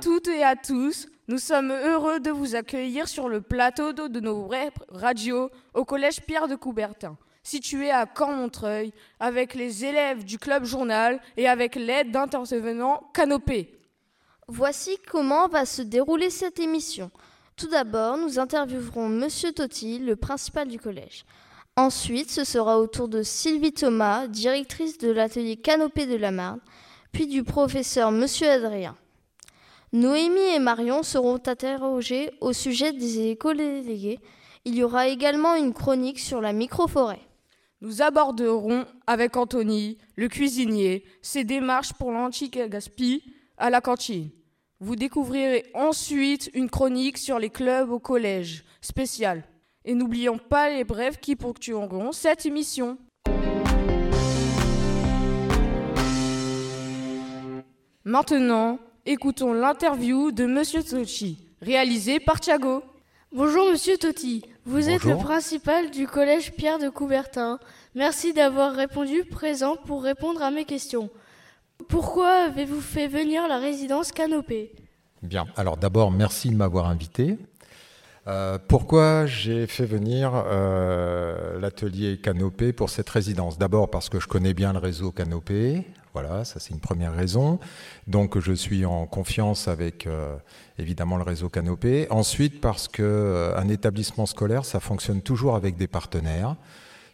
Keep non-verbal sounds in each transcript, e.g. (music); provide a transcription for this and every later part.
Toutes et à tous. Nous sommes heureux de vous accueillir sur le plateau de nos radios au collège Pierre de Coubertin, situé à Caen-Montreuil, avec les élèves du club journal et avec l'aide d'intervenants canopés. Voici comment va se dérouler cette émission. Tout d'abord, nous interviewerons Monsieur Totti, le principal du collège. Ensuite, ce sera au tour de Sylvie Thomas, directrice de l'atelier Canopée de la Marne, puis du professeur Monsieur Adrien. Noémie et Marion seront interrogées au sujet des éco-délégués. Il y aura également une chronique sur la microforêt. Nous aborderons avec Anthony, le cuisinier, ses démarches pour l'anti-gaspi à la cantine. Vous découvrirez ensuite une chronique sur les clubs au collège spécial. Et n'oublions pas les brèves qui ponctueront cette émission. Maintenant, écoutons l'interview de Monsieur Totti, réalisée par Thiago. Bonjour Monsieur Totti, vous êtes le principal du collège Pierre de Coubertin. Merci d'avoir répondu présent pour répondre à mes questions. Pourquoi avez-vous fait venir la résidence Canopée? Bien, alors d'abord, merci de m'avoir invité. Euh, pourquoi j'ai fait venir euh, l'atelier Canopée pour cette résidence? D'abord parce que je connais bien le réseau Canopée, voilà, ça c'est une première raison. Donc je suis en confiance avec euh, évidemment le réseau Canopée. Ensuite parce que un établissement scolaire, ça fonctionne toujours avec des partenaires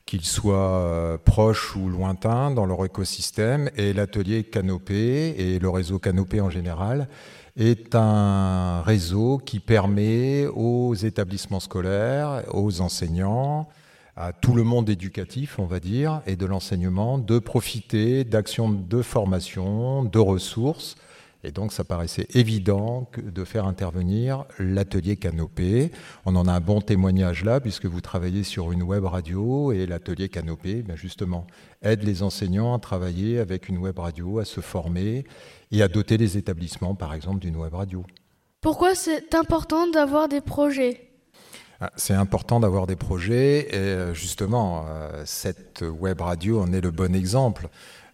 qu'ils soient euh, proches ou lointains dans leur écosystème. Et l'atelier Canopé et le réseau Canopé en général est un réseau qui permet aux établissements scolaires, aux enseignants, à tout le monde éducatif, on va dire, et de l'enseignement, de profiter d'actions de formation, de ressources et donc, ça paraissait évident de faire intervenir l'atelier Canopé. On en a un bon témoignage là, puisque vous travaillez sur une web radio et l'atelier Canopé, ben justement, aide les enseignants à travailler avec une web radio, à se former et à doter les établissements, par exemple, d'une web radio. Pourquoi c'est important d'avoir des projets? C'est important d'avoir des projets et euh, justement, euh, cette web radio en est le bon exemple.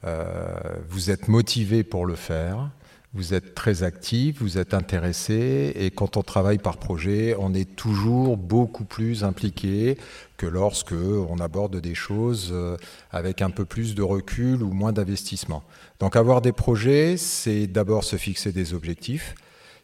Euh, vous êtes motivé pour le faire, vous êtes très actif, vous êtes intéressé, et quand on travaille par projet, on est toujours beaucoup plus impliqué que lorsque on aborde des choses avec un peu plus de recul ou moins d'investissement. Donc avoir des projets, c'est d'abord se fixer des objectifs,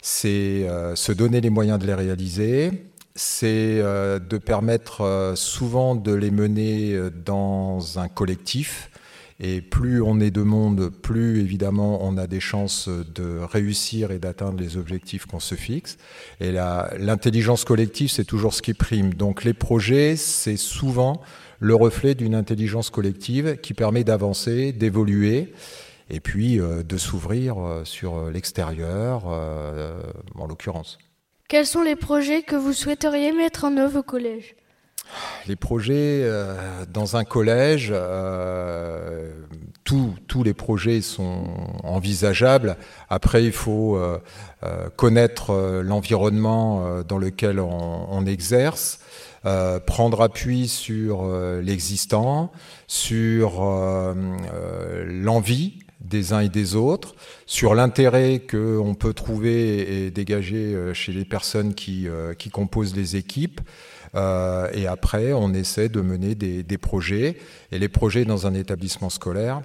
c'est se donner les moyens de les réaliser, c'est euh, de permettre souvent de les mener dans un collectif, et plus on est de monde, plus évidemment on a des chances de réussir et d'atteindre les objectifs qu'on se fixe. Et l'intelligence collective, c'est toujours ce qui prime. Donc les projets, c'est souvent le reflet d'une intelligence collective qui permet d'avancer, d'évoluer et puis euh, de s'ouvrir euh, sur l'extérieur, euh, en l'occurrence. Quels sont les projets que vous souhaiteriez mettre en œuvre au collège? Les projets euh, dans un collège, euh, tous les projets sont envisageables. Après, il faut euh, connaître l'environnement dans lequel on, exerce, prendre appui sur l'existant, sur l'envie des uns et des autres, sur l'intérêt qu'on peut trouver et dégager chez les personnes qui composent les équipes. Euh, et après, on essaie de mener des, projets. Et les projets dans un établissement scolaire,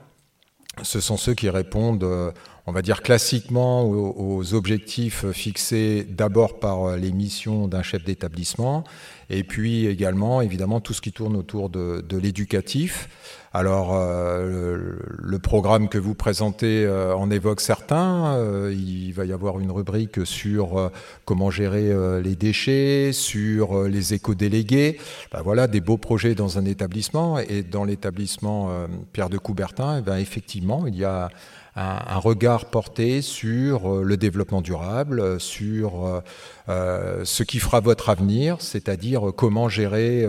ce sont ceux qui répondent, euh, on va dire classiquement, aux, objectifs fixés d'abord par euh, les missions d'un chef d'établissement, et puis également, évidemment, tout ce qui tourne autour de, l'éducatif. Alors, le, programme que vous présentez en évoque certains. il va y avoir une rubrique sur comment gérer les déchets, sur les éco-délégués. Ben voilà, des beaux projets dans un établissement. Et dans l'établissement Pierre de Coubertin, eh ben, effectivement, il y a un, regard porté sur euh, le développement durable, sur euh, euh, ce qui fera votre avenir, c'est-à-dire comment gérer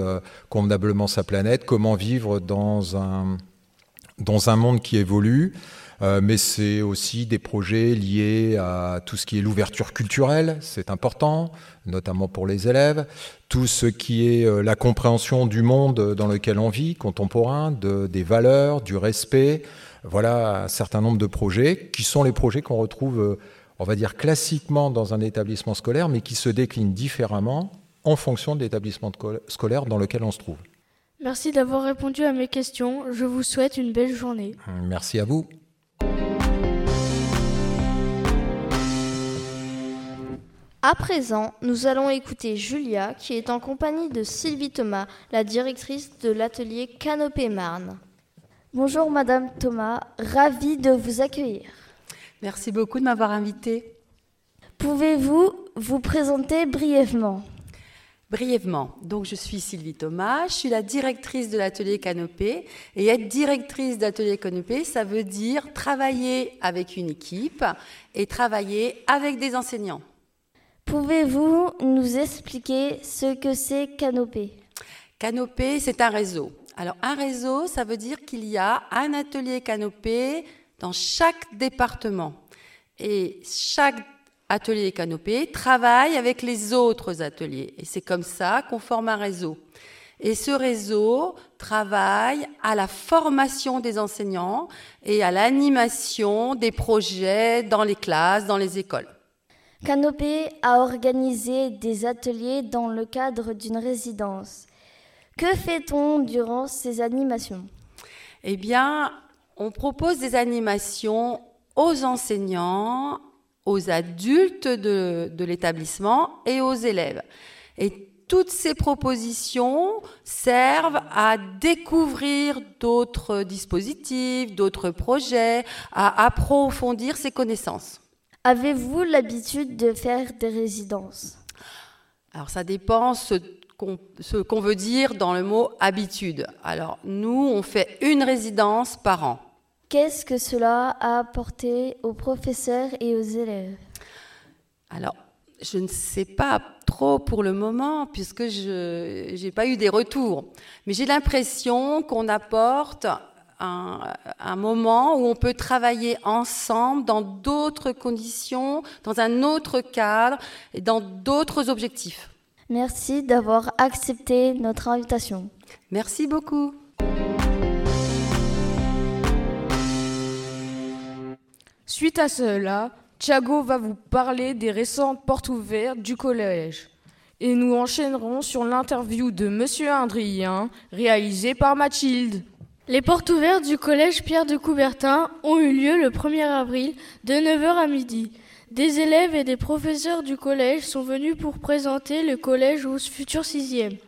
convenablement sa planète, comment vivre dans un, dans un monde qui évolue. mais c'est aussi des projets liés à tout ce qui est l'ouverture culturelle, c'est important, notamment pour les élèves, tout ce qui est la compréhension du monde dans lequel on vit, contemporain, de, des valeurs, du respect, voilà un certain nombre de projets qui sont les projets qu'on retrouve, euh, on va dire classiquement dans un établissement scolaire, mais qui se décline différemment en fonction de l'établissement scolaire dans lequel on se trouve. Merci d'avoir répondu à mes questions. Je vous souhaite une belle journée. Merci à vous. À présent, nous allons écouter Julia qui est en compagnie de Sylvie Thomas, la directrice de l'atelier Canopée Marne. Bonjour Madame Thomas, ravie de vous accueillir. Merci beaucoup de m'avoir invitée. Pouvez-vous vous présenter brièvement? Brièvement, donc je suis Sylvie Thomas, je suis la directrice de l'atelier Canopée. Et être directrice d'atelier Canopée, ça veut dire travailler avec une équipe et travailler avec des enseignants. Pouvez-vous nous expliquer ce que c'est Canopée? Canopée, c'est un réseau. Alors un réseau, ça veut dire qu'il y a un atelier Canopée dans chaque département. Et chaque atelier canopé travaille avec les autres ateliers. Et c'est comme ça qu'on forme un réseau. Et ce réseau travaille à la formation des enseignants et à l'animation des projets dans les classes, dans les écoles. Canopé a organisé des ateliers dans le cadre d'une résidence. Que fait-on durant ces animations? Eh bien, on propose des animations aux enseignants, aux adultes de, l'établissement et aux élèves. Et toutes ces propositions servent à découvrir d'autres dispositifs, d'autres projets, à approfondir ses connaissances. Avez-vous l'habitude de faire des résidences? Alors ça dépend ce qu'on veut dire dans le mot habitude. Alors nous, on fait une résidence par an. Qu'est-ce que cela a apporté aux professeurs et aux élèves? Alors, je ne sais pas trop pour le moment, puisque je n'ai pas eu des retours. Mais j'ai l'impression qu'on apporte un, un, moment où on peut travailler ensemble dans d'autres conditions, dans un autre cadre et dans d'autres objectifs. Merci d'avoir accepté notre invitation. Merci beaucoup. Suite à cela, Thiago va vous parler des récentes portes ouvertes du collège. Et nous enchaînerons sur l'interview de Monsieur Andrien, réalisée par Mathilde. Les portes ouvertes du collège Pierre de Coubertin ont eu lieu le 1er avril de 9h à midi. Des élèves et des professeurs du collège sont venus pour présenter le collège aux futurs sixièmes.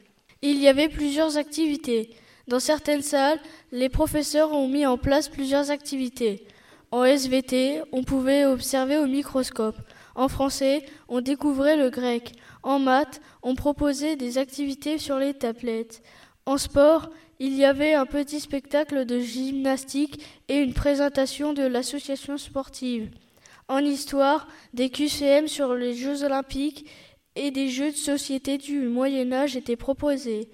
Il y avait plusieurs activités. Dans certaines salles, les professeurs ont mis en place plusieurs activités. En SVT, on pouvait observer au microscope. En français, on découvrait le grec. En maths, on proposait des activités sur les tablettes. En sport, il y avait un petit spectacle de gymnastique et une présentation de l'association sportive. En histoire, des QCM sur les Jeux olympiques et des jeux de société du Moyen Âge étaient proposés.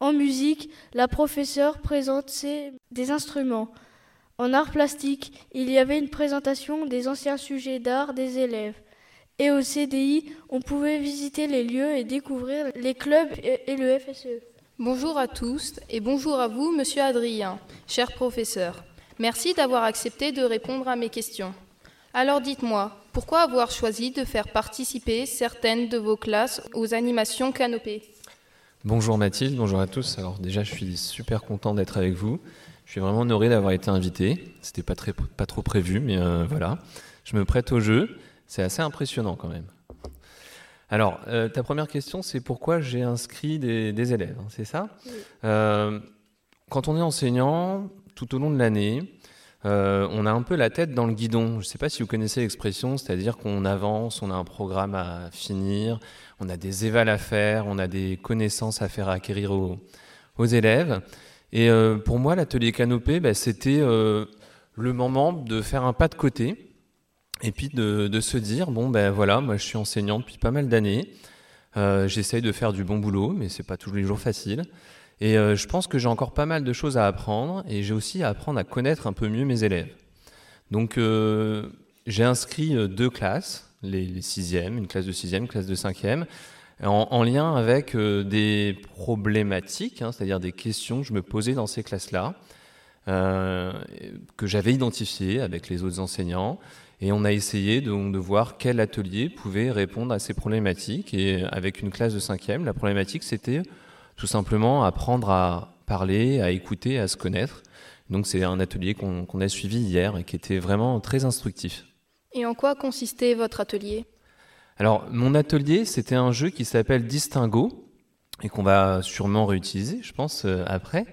En musique, la professeure présentait des instruments. En art plastique, il y avait une présentation des anciens sujets d'art des élèves. Et au CDI, on pouvait visiter les lieux et découvrir les clubs et le FSE. Bonjour à tous et bonjour à vous, monsieur Adrien, cher professeur. Merci d'avoir accepté de répondre à mes questions. Alors dites-moi, pourquoi avoir choisi de faire participer certaines de vos classes aux animations canopées? Bonjour Mathilde, bonjour à tous. Alors déjà, je suis super content d'être avec vous. Je suis vraiment honoré d'avoir été invité. C'était pas très, pas trop prévu, mais euh, voilà. Je me prête au jeu. C'est assez impressionnant quand même. Alors, euh, ta première question, c'est pourquoi j'ai inscrit des, élèves, hein, c'est ça? Euh, Quand on est enseignant, tout au long de l'année, on a un peu la tête dans le guidon. Je ne sais pas si vous connaissez l'expression, c'est-à-dire qu'on avance, on a un programme à finir, on a des évals à faire, on a des connaissances à faire acquérir aux élèves. Et euh, pour moi, l'atelier canopé, bah, c'était euh, le moment de faire un pas de côté et puis de, se dire bon ben voilà, moi je suis enseignant depuis pas mal d'années, euh, j'essaye de faire du bon boulot, mais c'est pas tous les jours facile. Et je pense que j'ai encore pas mal de choses à apprendre et j'ai aussi à apprendre à connaître un peu mieux mes élèves. Donc j'ai inscrit deux classes, les, sixièmes, une classe de sixième, une classe de cinquième en, lien avec euh, des problématiques, hein, c'est-à-dire des questions que je me posais dans ces classes-là, euh, que j'avais identifiées avec les autres enseignants. Et on a essayé de, de, voir quel atelier pouvait répondre à ces problématiques. Et avec une classe de cinquième, la problématique, c'était tout simplement apprendre à parler, à écouter, à se connaître. Donc c'est un atelier qu'on a suivi hier et qui était vraiment très instructif. Et en quoi consistait votre atelier? Alors mon atelier, c'était un jeu qui s'appelle Distingo et qu'on va sûrement réutiliser, je pense, euh, après.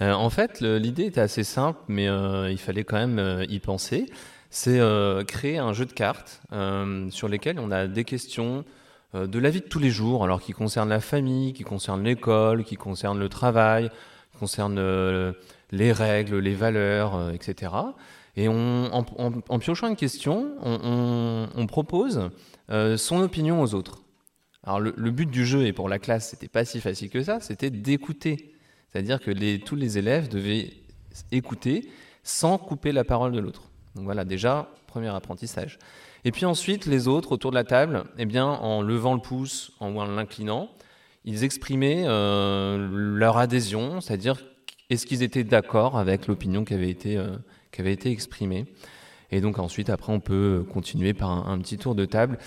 Euh, en fait, l'idée était assez simple, mais euh, il fallait quand même y penser. C'est créer un jeu de cartes sur lesquels on a des questions de la vie de tous les jours, alors qui concernent la famille, qui concernent l'école, qui concernent le travail, qui concernent les règles, les valeurs, etc. Et on, en, piochant une question, on, propose son opinion aux autres. Alors le, but du jeu et pour la classe, c'était pas si facile que ça, c'était d'écouter. C'est-à-dire que tous les élèves devaient écouter sans couper la parole de l'autre. Donc voilà, déjà, premier apprentissage. Et puis ensuite, les autres autour de la table, eh bien, en levant le pouce en, l'inclinant, ils exprimaient euh, leur adhésion, c'est-à-dire est-ce qu'ils étaient d'accord avec l'opinion qui avait été, euh, qui avait été exprimée. Et donc ensuite, après, on peut continuer par un, petit tour de table.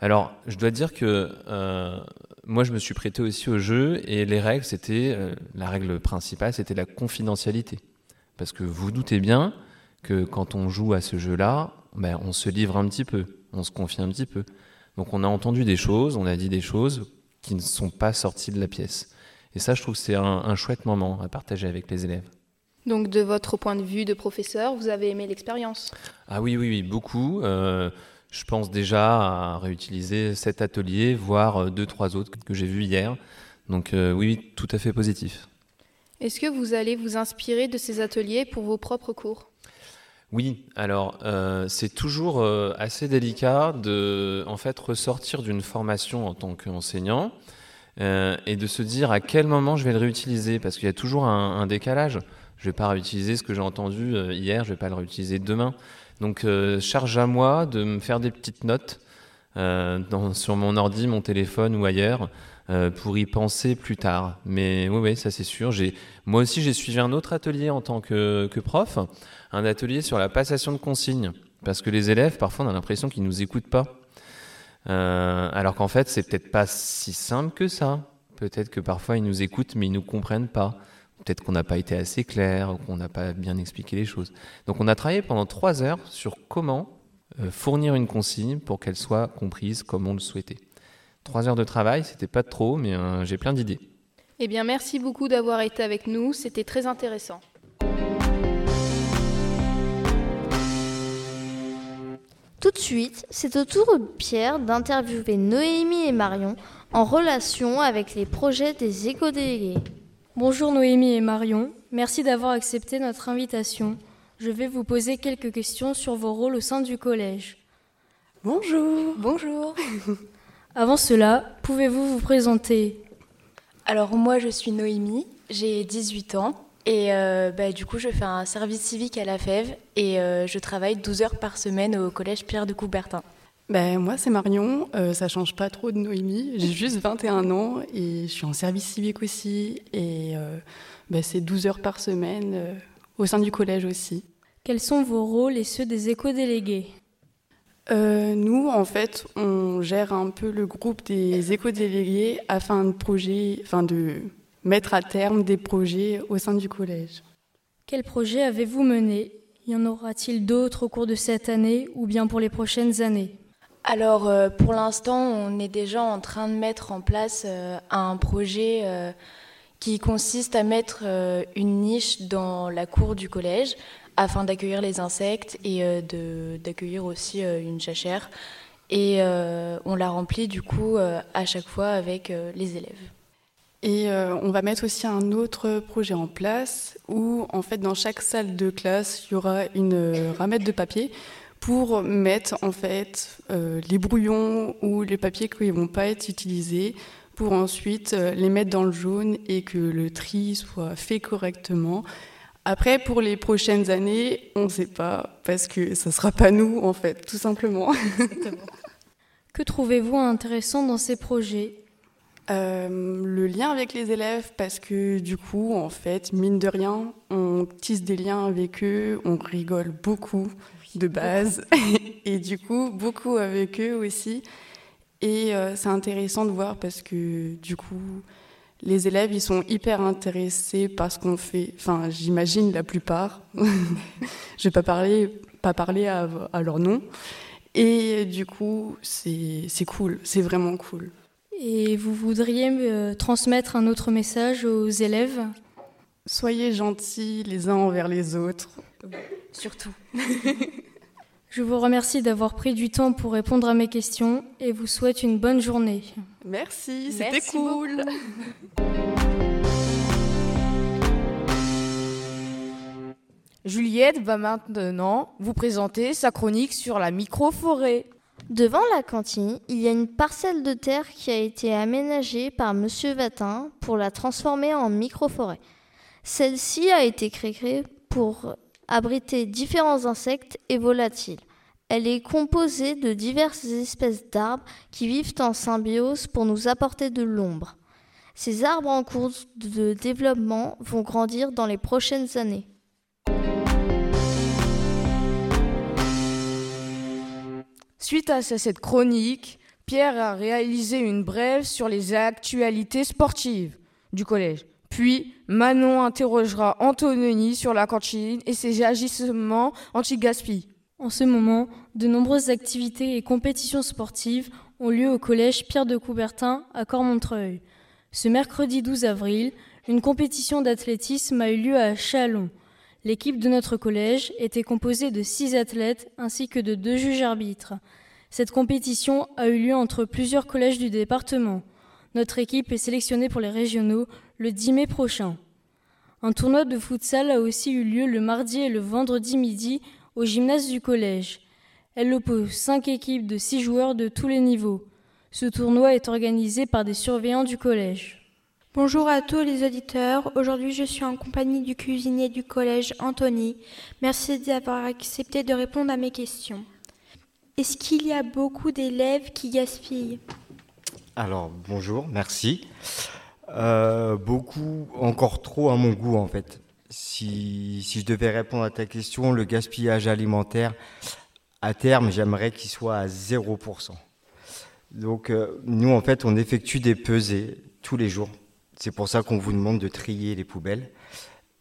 Alors, je dois dire que euh, moi, je me suis prêté aussi au jeu et les règles, c'était la règle principale, c'était la confidentialité. Parce que vous doutez bien que quand on joue à ce jeu-là, ben, on se livre un petit peu, on se confie un petit peu. Donc, on a entendu des choses, on a dit des choses qui ne sont pas sorties de la pièce. Et ça, je trouve que c'est un, chouette moment à partager avec les élèves. Donc, de votre point de vue de professeur, vous avez aimé l'expérience? Ah oui, oui, oui, beaucoup. Euh, je pense déjà à réutiliser cet atelier, voire euh, deux, trois autres que j'ai vus hier. Donc euh, oui, tout à fait positif. Est-ce que vous allez vous inspirer de ces ateliers pour vos propres cours? Oui, alors euh, c'est toujours assez délicat de en fait ressortir d'une formation en tant qu'enseignant et de se dire à quel moment je vais le réutiliser parce qu'il y a toujours un, décalage. Je ne vais pas réutiliser ce que j'ai entendu hier, je ne vais pas le réutiliser demain. Donc euh, charge à moi de me faire des petites notes euh, sur mon ordi, mon téléphone ou ailleurs euh, pour y penser plus tard. Mais oui, oui, ça c'est sûr. Moi aussi, j'ai suivi un autre atelier en tant que, prof, un atelier sur la passation de consignes. Parce que les élèves, parfois, on a l'impression qu'ils ne nous écoutent pas. alors qu'en fait, c'est peut-être pas si simple que ça. Peut-être que parfois, ils nous écoutent, mais ils ne nous comprennent pas. Peut-être qu'on n'a pas été assez clair, qu'on n'a pas bien expliqué les choses. Donc on a travaillé pendant trois heures sur comment euh, fournir une consigne pour qu'elle soit comprise comme on le souhaitait. Trois heures de travail, c'était pas trop, mais euh, j'ai plein d'idées. Eh bien, merci beaucoup d'avoir été avec nous, c'était très intéressant. Tout de suite, c'est au tour de Pierre d'interviewer Noémie et Marion en relation avec les projets des éco-délégués. Bonjour Noémie et Marion, merci d'avoir accepté notre invitation. Je vais vous poser quelques questions sur vos rôles au sein du collège. Bonjour. Bonjour. (laughs) Avant cela, pouvez-vous vous présenter? Alors moi je suis Noémie, j'ai 18 ans et euh, bah, du coup je fais un service civique à la FEV et euh, je travaille 12 heures par semaine au collège Pierre de Coubertin. Ben, moi, c'est Marion. Euh, ça change pas trop de Noémie. J'ai juste 21 ans et je suis en service civique aussi. Et euh, ben, c'est 12 heures par semaine euh, au sein du collège aussi. Quels sont vos rôles et ceux des éco-délégués? Nous, en fait, on gère un peu le groupe des éco-délégués afin de, projet, enfin de mettre à terme des projets au sein du collège. Quels projets avez-vous menés Y en aura-t-il d'autres au cours de cette année ou bien pour les prochaines années? Alors euh, pour l'instant, on est déjà en train de mettre en place euh, un projet euh, qui consiste à mettre une niche dans la cour du collège afin d'accueillir les insectes et d'accueillir aussi une chachère. Et on la remplit du coup à chaque fois avec les élèves. Et on va mettre aussi un autre projet en place où, en fait, dans chaque salle de classe, il y aura une ramette de papier pour mettre en fait euh, les brouillons ou les papiers qui ne vont pas être utilisés pour ensuite euh, les mettre dans le jaune et que le tri soit fait correctement. Après, pour les prochaines années, on ne sait pas parce que ce ne sera pas nous en fait, tout simplement. que trouvez-vous intéressant dans ces projets? Le lien avec les élèves, parce que du coup, en fait, mine de rien, on tisse des liens avec eux, on rigole beaucoup de base, (laughs) et du coup, beaucoup avec eux aussi. Et c'est intéressant de voir parce que du coup, les élèves, ils sont hyper intéressés par ce qu'on fait. Enfin, j'imagine la plupart. (laughs) Je vais pas parler, pas parler à, leur nom. Et du coup, c'est cool, c'est vraiment cool. Et vous voudriez me transmettre un autre message aux élèves? Soyez gentils les uns envers les autres. Surtout. (laughs) Je vous remercie d'avoir pris du temps pour répondre à mes questions et vous souhaite une bonne journée. Merci, c'était cool. (laughs) Juliette va maintenant vous présenter sa chronique sur la microforêt. Devant la cantine, il y a une parcelle de terre qui a été aménagée par Monsieur Vatin pour la transformer en microforêt. Celle-ci a été créée pour abriter différents insectes et volatiles. Elle est composée de diverses espèces d'arbres qui vivent en symbiose pour nous apporter de l'ombre. Ces arbres en cours de développement vont grandir dans les prochaines années. Suite à cette chronique, Pierre a réalisé une brève sur les actualités sportives du collège. Puis Manon interrogera Antonini sur la cantine et ses agissements anti-gaspi. En ce moment, de nombreuses activités et compétitions sportives ont lieu au collège Pierre de Coubertin à Cormontreuil. Ce mercredi 12 avril, une compétition d'athlétisme a eu lieu à Chalon. L'équipe de notre collège était composée de six athlètes ainsi que de deux juges arbitres. Cette compétition a eu lieu entre plusieurs collèges du département. Notre équipe est sélectionnée pour les régionaux le 10 mai prochain. Un tournoi de futsal a aussi eu lieu le mardi et le vendredi midi au gymnase du collège. Elle oppose cinq équipes de six joueurs de tous les niveaux. Ce tournoi est organisé par des surveillants du collège. Bonjour à tous les auditeurs. Aujourd'hui, je suis en compagnie du cuisinier du collège Anthony. Merci d'avoir accepté de répondre à mes questions. Est-ce qu'il y a beaucoup d'élèves qui gaspillent? Alors, bonjour, merci. Euh, beaucoup, encore trop à mon goût en fait. Si, je devais répondre à ta question, le gaspillage alimentaire, à terme, j'aimerais qu'il soit à 0%. Donc, euh, nous, en fait, on effectue des pesées tous les jours. C'est pour ça qu'on vous demande de trier les poubelles.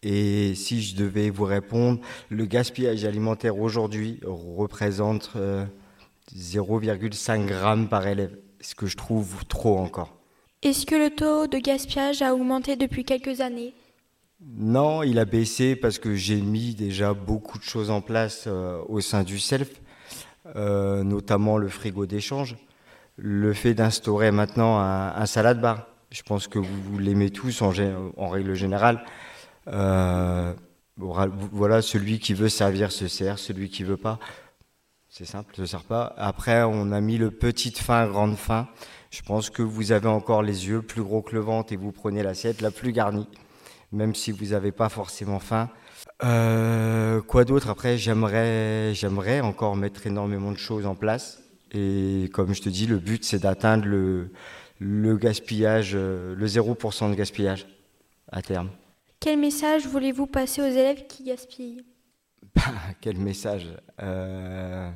Et si je devais vous répondre, le gaspillage alimentaire aujourd'hui représente 0,5 euh, grammes par élève, ce que je trouve trop encore. Est-ce que le taux de gaspillage a augmenté depuis quelques années? Non, il a baissé parce que j'ai mis déjà beaucoup de choses en place euh, au sein du SELF, notamment le frigo d'échange le fait d'instaurer maintenant un, salade bar. Je pense que vous, l'aimez tous en, règle générale. Euh, voilà, celui qui veut servir se sert, celui qui veut pas, c'est simple, sert pas. Après, on a mis le petite fin, grande fin. Je pense que vous avez encore les yeux plus gros que le ventre et vous prenez l'assiette la plus garnie, même si vous n'avez pas forcément faim. Euh, quoi d'autre? Après, j'aimerais, j'aimerais encore mettre énormément de choses en place. Et comme je te dis, le but, c'est d'atteindre le, le gaspillage, euh, le 0% de gaspillage à terme. Quel message voulez-vous passer aux élèves qui gaspillent? (laughs) Quel message euh,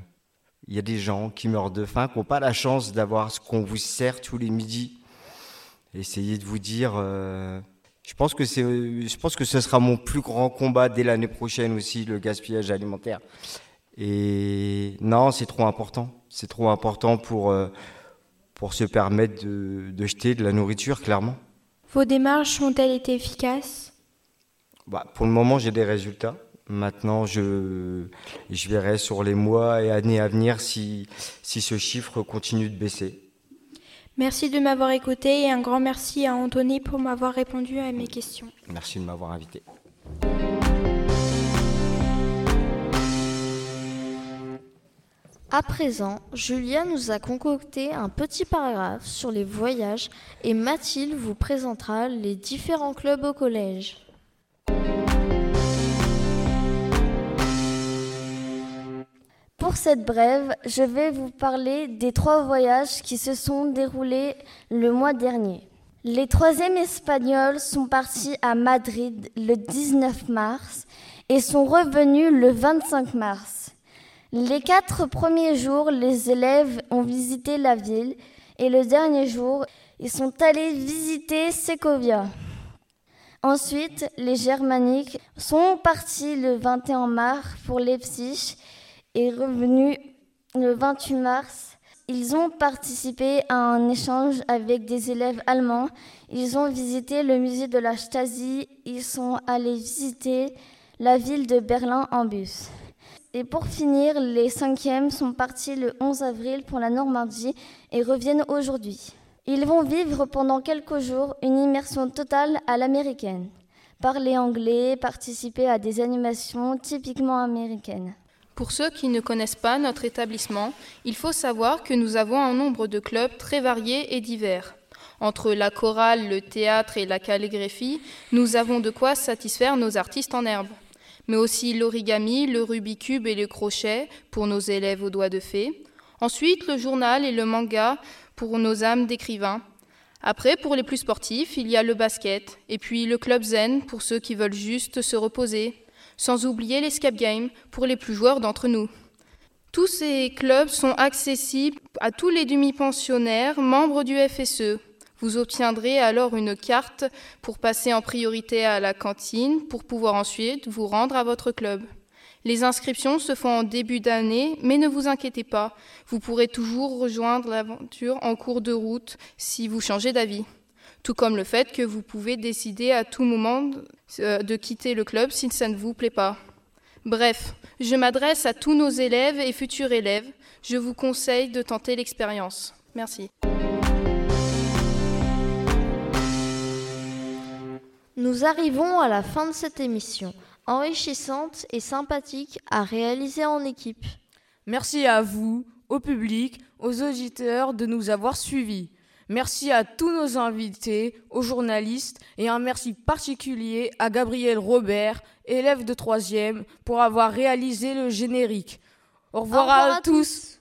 Il y a des gens qui meurent de faim, qui n'ont pas la chance d'avoir ce qu'on vous sert tous les midis. Essayez de vous dire. Euh, je pense que c'est, je pense que ce sera mon plus grand combat dès l'année prochaine aussi, le gaspillage alimentaire. Et non, c'est trop important c'est trop important pour, euh, pour se permettre de, jeter de la nourriture, clairement. Vos démarches ont-elles été efficaces? Bah, Pour le moment, j'ai des résultats. Maintenant, je, je verrai sur les mois et années à venir si, si ce chiffre continue de baisser. Merci de m'avoir écouté et un grand merci à Anthony pour m'avoir répondu à mes questions. Merci de m'avoir invité. À présent, Julia nous a concocté un petit paragraphe sur les voyages et Mathilde vous présentera les différents clubs au collège. Pour cette brève, je vais vous parler des trois voyages qui se sont déroulés le mois dernier. Les troisièmes espagnols sont partis à Madrid le 19 mars et sont revenus le 25 mars. Les quatre premiers jours, les élèves ont visité la ville et le dernier jour, ils sont allés visiter Segovia. Ensuite, les Germaniques sont partis le 21 mars pour Leipzig et revenus le 28 mars. Ils ont participé à un échange avec des élèves allemands. Ils ont visité le musée de la Stasi. Ils sont allés visiter la ville de Berlin en bus. Et pour finir, les cinquièmes sont partis le 11 avril pour la Normandie et reviennent aujourd'hui. Ils vont vivre pendant quelques jours une immersion totale à l'américaine. Parler anglais, participer à des animations typiquement américaines. Pour ceux qui ne connaissent pas notre établissement, il faut savoir que nous avons un nombre de clubs très variés et divers. Entre la chorale, le théâtre et la calligraphie, nous avons de quoi satisfaire nos artistes en herbe. Mais aussi l'origami, le rubikube et le crochet pour nos élèves aux doigts de fée. Ensuite, le journal et le manga pour nos âmes d'écrivains. Après, pour les plus sportifs, il y a le basket, et puis le club zen pour ceux qui veulent juste se reposer, sans oublier l'escape game pour les plus joueurs d'entre nous. Tous ces clubs sont accessibles à tous les demi-pensionnaires membres du FSE. Vous obtiendrez alors une carte pour passer en priorité à la cantine pour pouvoir ensuite vous rendre à votre club. Les inscriptions se font en début d'année, mais ne vous inquiétez pas, vous pourrez toujours rejoindre l'aventure en cours de route si vous changez d'avis. Tout comme le fait que vous pouvez décider à tout moment euh, de quitter le club si ça ne vous plaît pas. Bref, je m'adresse à tous nos élèves et futurs élèves. Je vous conseille de tenter l'expérience. Merci. Nous arrivons à la fin de cette émission enrichissante et sympathique à réaliser en équipe. Merci à vous, au public, aux auditeurs de nous avoir suivis. Merci à tous nos invités, aux journalistes et un merci particulier à Gabriel Robert, élève de troisième, pour avoir réalisé le générique. Au revoir, à, tous.